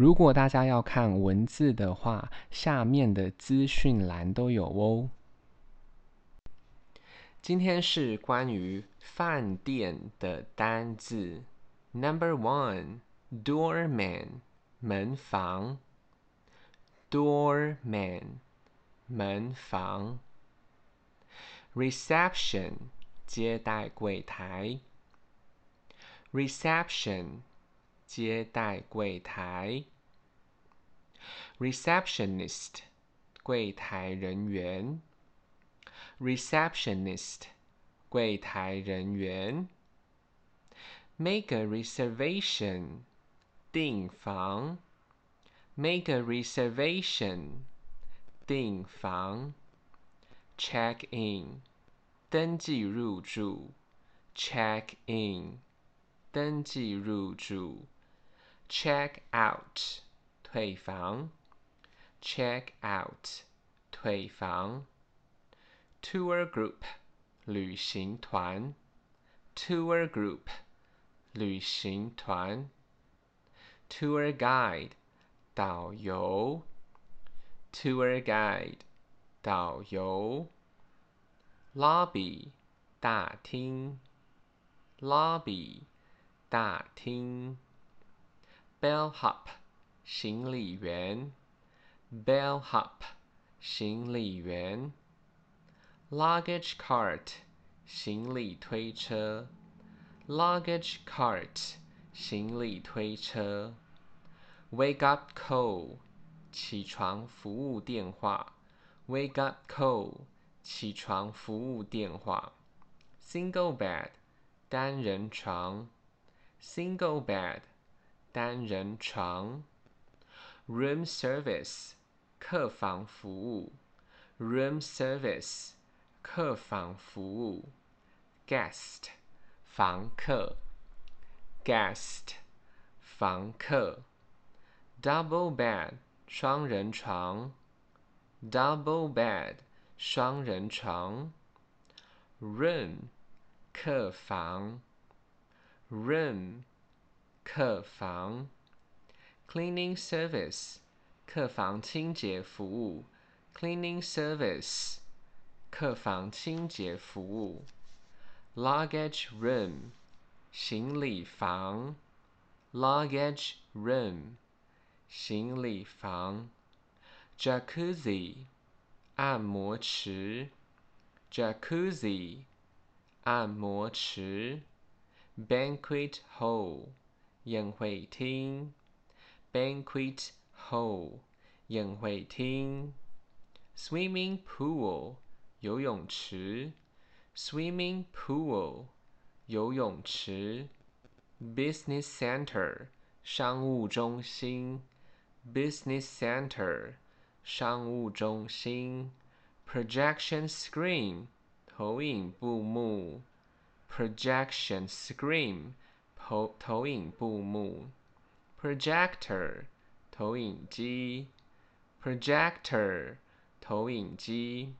如果大家要看文字的话，下面的资讯栏都有哦。今天是关于饭店的单字。Number one，doorman，门房。doorman，门房。reception，接待柜台。reception。接待柜台，receptionist，柜台人员，receptionist，柜台人员，make a reservation，订房，make a reservation，订房，check in，登记入住，check in，登记入住。Check out，退房。Check out，退房。Tour group，旅行团。Tour group，旅行团。Tour guide，导游。Tour guide，导游。Lobby，大厅。Lobby，大厅。 Bellhop，行李员。Bellhop，行李员。Luggage cart，行李推车。Luggage cart，行李推车。Wake up call，起床服务电话。Wake up call，起床服务电话。Single bed，单人床。Single bed。 单人床，room service，客房服务，room service，客房服务，guest，房客，guest，房客，double bed，双人床，double bed，双人床，room，客房，room。客房，cleaning service，客房清洁服务，cleaning service，客房清洁服务，luggage room，行李房，luggage room，行李房，jacuzzi，按摩池，jacuzzi，按摩池，banquet hall。 宴会厅，banquet hall，宴会厅，swimming pool，游泳池，swimming pool，游泳池，business center，商务中心，business center，商务中心，projection screen，投影布幕，projection screen。 投投影布幕，projector，投影机，projector，投影机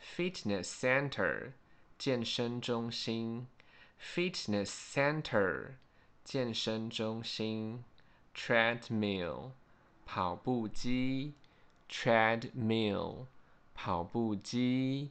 ，fitness center，健身中心，fitness center，健身中心，treadmill，跑步机，treadmill，跑步机。